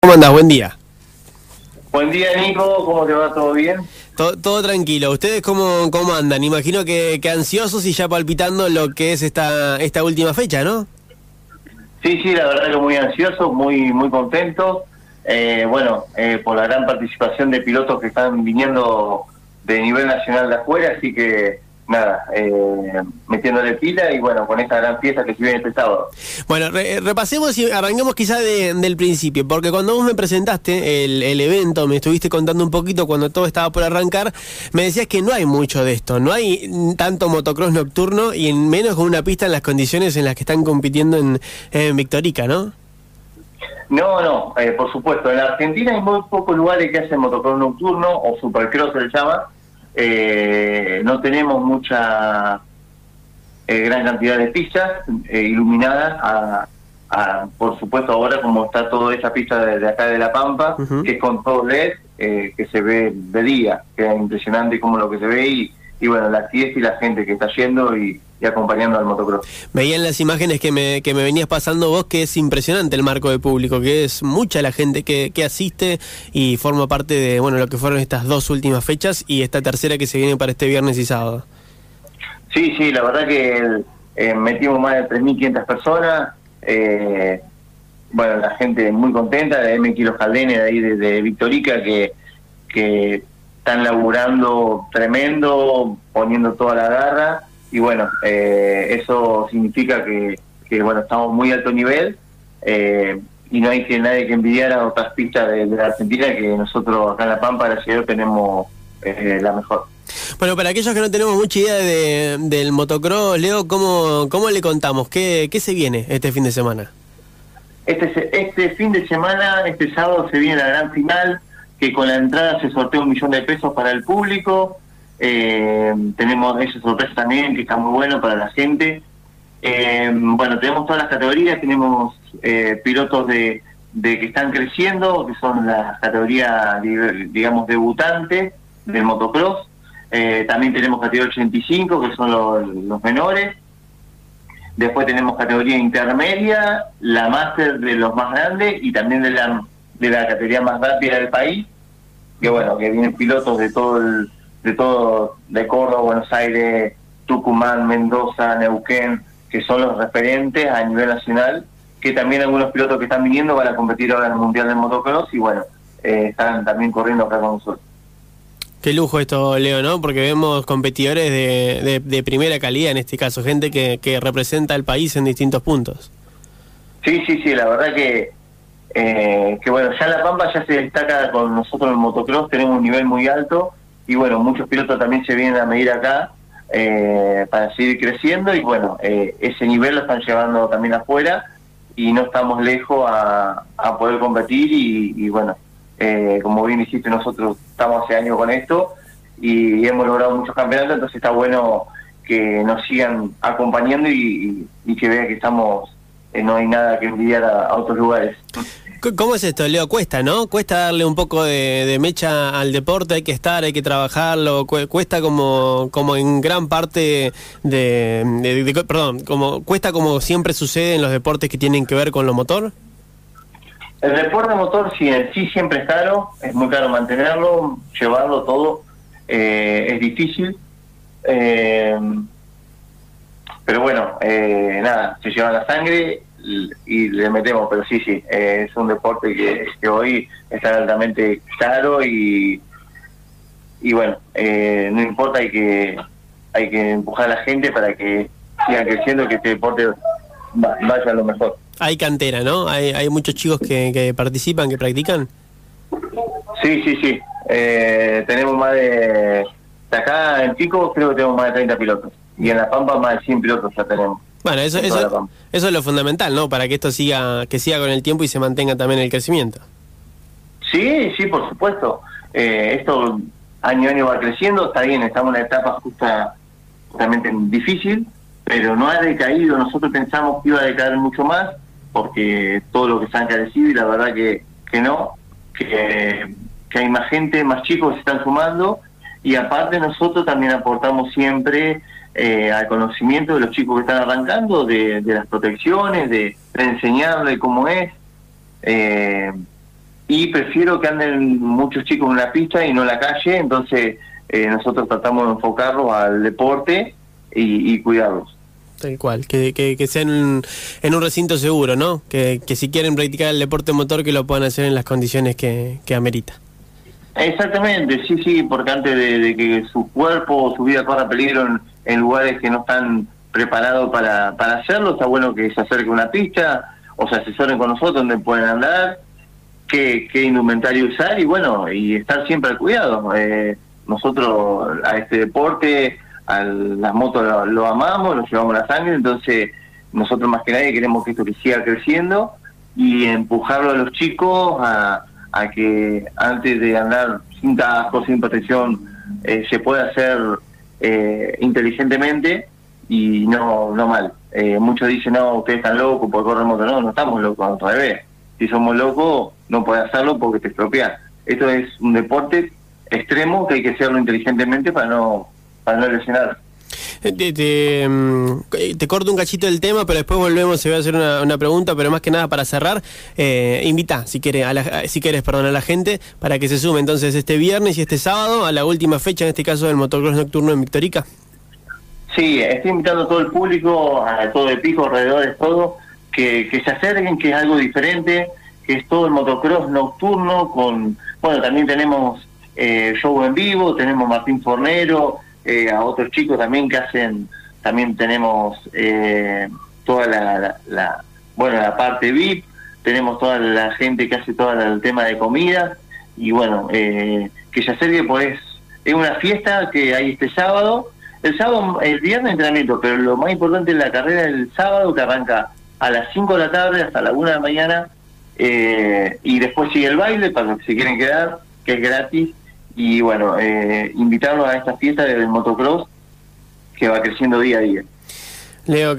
¿Cómo andás? Buen día. Buen día, Nico. ¿Cómo te va? ¿Todo bien? Todo, todo tranquilo. ¿Ustedes cómo, cómo andan? Imagino que, que ansiosos y ya palpitando lo que es esta, esta última fecha, ¿no? Sí, sí, la verdad que muy ansioso, muy muy contento. Eh, bueno, eh, por la gran participación de pilotos que están viniendo de nivel nacional de afuera, así que nada, eh, metiéndole pila y bueno, con esta gran fiesta que se viene este sábado. Bueno, re- repasemos y arranquemos quizá de- del principio, porque cuando vos me presentaste el, el evento, me estuviste contando un poquito cuando todo estaba por arrancar, me decías que no hay mucho de esto, no hay tanto motocross nocturno y en menos con una pista en las condiciones en las que están compitiendo en, en Victorica, ¿no? No, no, eh, por supuesto. En la Argentina hay muy pocos lugares que hacen motocross nocturno o supercross se le llama. Eh, no tenemos mucha eh, gran cantidad de pistas eh, iluminadas. A, a- por supuesto, ahora como está toda esa pista de, de acá de La Pampa, que es con todo LED, eh, que se ve de día, que es impresionante como lo que se ve y, y bueno, la fiesta y la gente que está yendo y, y acompañando al motocross. Veía en las imágenes que me, que me venías pasando vos que es impresionante el marco de público, que es mucha la gente que, que asiste y forma parte de bueno lo que fueron estas dos últimas fechas y esta tercera que se viene para este viernes y sábado. Sí, sí, la verdad que eh, metimos más de 3.500 personas. eh, bueno, la gente muy contenta, de M. Kilos Caldenes, de ahí de, de Victorica, que, que están laburando tremendo, poniendo toda la garra. Y bueno, eh, eso significa que, que, bueno, estamos muy alto nivel. eh, y no hay que nadie que envidiar a otras pistas de, de la Argentina, que nosotros acá en La Pampa, gracias a Dios, tenemos eh, la mejor. Bueno, para aquellos que no tenemos mucha idea de- del motocross, Leo, ¿cómo, ¿cómo le contamos? ¿Qué, ¿Qué se viene este fin de semana? Este, este fin de semana, este sábado, se viene la gran final, que con la entrada se sortea un millón de pesos para el público. Eh, tenemos esa sorpresa también, que está muy bueno para la gente. Eh, bueno, tenemos todas las categorías, tenemos eh, pilotos de, de que están creciendo, que son las categorías, di- digamos, debutantes del motocross. Eh, también tenemos categoría 85, que son los, los menores. Después tenemos categoría intermedia, la máster de los más grandes y también de la, de la categoría más rápida del país. Que bueno, que vienen pilotos de todo el, de todo, de Córdoba, Buenos Aires, Tucumán, Mendoza, Neuquén, que son los referentes a nivel nacional, que también algunos pilotos que están viniendo van a competir ahora en el Mundial del Motocross y bueno, eh, están también corriendo acá con nosotros. Qué lujo esto, Leo, ¿no? Porque vemos competidores de, de- de primera calidad, en este caso, gente que, que representa al país en distintos puntos. Sí, sí, sí, la verdad que, eh, que bueno, ya La Pampa ya se destaca con nosotros en el motocross, tenemos un nivel muy alto y bueno, muchos pilotos también se vienen a medir acá eh, para seguir creciendo y bueno, eh, ese nivel lo están llevando también afuera y no estamos lejos a, a poder competir y, y bueno, eh, como bien dijiste, nosotros estamos hace años con esto y hemos logrado muchos campeonatos, entonces está bueno que nos sigan acompañando y, y- que vean que estamos, eh, no hay nada que envidiar a, a otros lugares. ¿Cómo es esto, Leo? Cuesta, ¿no? Cuesta darle un poco de, de mecha al deporte, hay que estar, hay que trabajarlo, cu- cuesta como, como en gran parte de, de- de- Perdón, como cuesta como siempre sucede en los deportes que tienen que ver con lo motor. El deporte motor sí, sí siempre es caro, es muy caro mantenerlo, llevarlo todo, eh, es difícil. Eh, pero bueno, eh, nada, se lleva la sangre y le metemos, pero sí, sí, eh, es un deporte que, que hoy está altamente caro y, y bueno, eh, no importa, hay que, hay que empujar a la gente para que sigan creciendo, que este deporte va- vaya a lo mejor. Hay cantera, ¿no? Hay, hay muchos chicos que, que participan, que practican. Sí, sí, sí. Eh, tenemos más de... de Acá en Pico creo que tenemos más de 30 pilotos. Y en La Pampa más de 100 pilotos ya tenemos. Bueno, eso, eso, eso es lo fundamental, ¿no? Para que esto siga, que siga con el tiempo y se mantenga también el crecimiento. Sí, sí, por supuesto. Eh, esto año a año va creciendo. Está bien, estamos en una etapa justa, justamente difícil, pero no ha decaído. Nosotros pensamos que iba a decaer mucho más porque todo lo que se ha encarecido y la verdad que, que no, que, que hay más gente, más chicos que se están sumando y aparte nosotros también aportamos siempre eh, al conocimiento de los chicos que están arrancando, de, las protecciones, de, de enseñarle cómo es. Eh, y prefiero que anden muchos chicos en la pista y no en la calle, entonces eh, nosotros tratamos de enfocarlos al deporte y, cuidarlos. Tal cual, que, que, sean en, un recinto seguro, ¿no? Que, que si quieren practicar el deporte motor que lo puedan hacer en las condiciones que, que amerita. Exactamente, sí, sí, porque antes de, que su cuerpo o su vida corra peligro en, lugares que no están preparados para, para hacerlo, está bueno que se acerque a una pista o se asesoren con nosotros donde pueden andar, qué, qué indumentario usar y bueno, y estar siempre al cuidado. Eh, nosotros a este deporte, a las motos lo, amamos, lo llevamos la sangre, entonces nosotros más que nadie queremos que esto siga creciendo y empujarlo a los chicos a a que antes de andar sin casco, sin protección, eh, se pueda hacer eh, inteligentemente y no no mal. Eh, muchos dicen, no, ustedes están locos porque corren moto. No, no estamos locos, al revés. Si somos locos, no puedes hacerlo porque te estropeas. Esto es un deporte extremo que hay que hacerlo inteligentemente para no, para no lesionar. Mm, te, corto un cachito del tema, pero después volvemos. Se va a hacer una, pregunta, pero más que nada para cerrar, eh, invita, si quieres, a si quieres, perdón, a la gente para que se sume entonces este viernes y este sábado a la última fecha, en este caso del motocross nocturno en Victorica. Sí, estoy invitando a todo el público, a todo el pico, alrededor todo, que, que se acerquen, que es algo diferente, que es todo el motocross nocturno con, bueno, también tenemos eh, show en vivo, tenemos Martín Fornero, eh, a otros chicos también que hacen, también tenemos eh, toda la, bueno, la parte VIP, tenemos toda la gente que hace todo el tema de comida y bueno, eh, que ya que pues es una fiesta que hay este sábado, el sábado, el viernes entrenamiento, pero lo más importante es la carrera del sábado que arranca a las 5 de la tarde hasta la 1 de la mañana y después sigue el baile para los que se quieren quedar, que es gratis y bueno, eh, a esta fiesta del motocross que va creciendo día a día. Leo,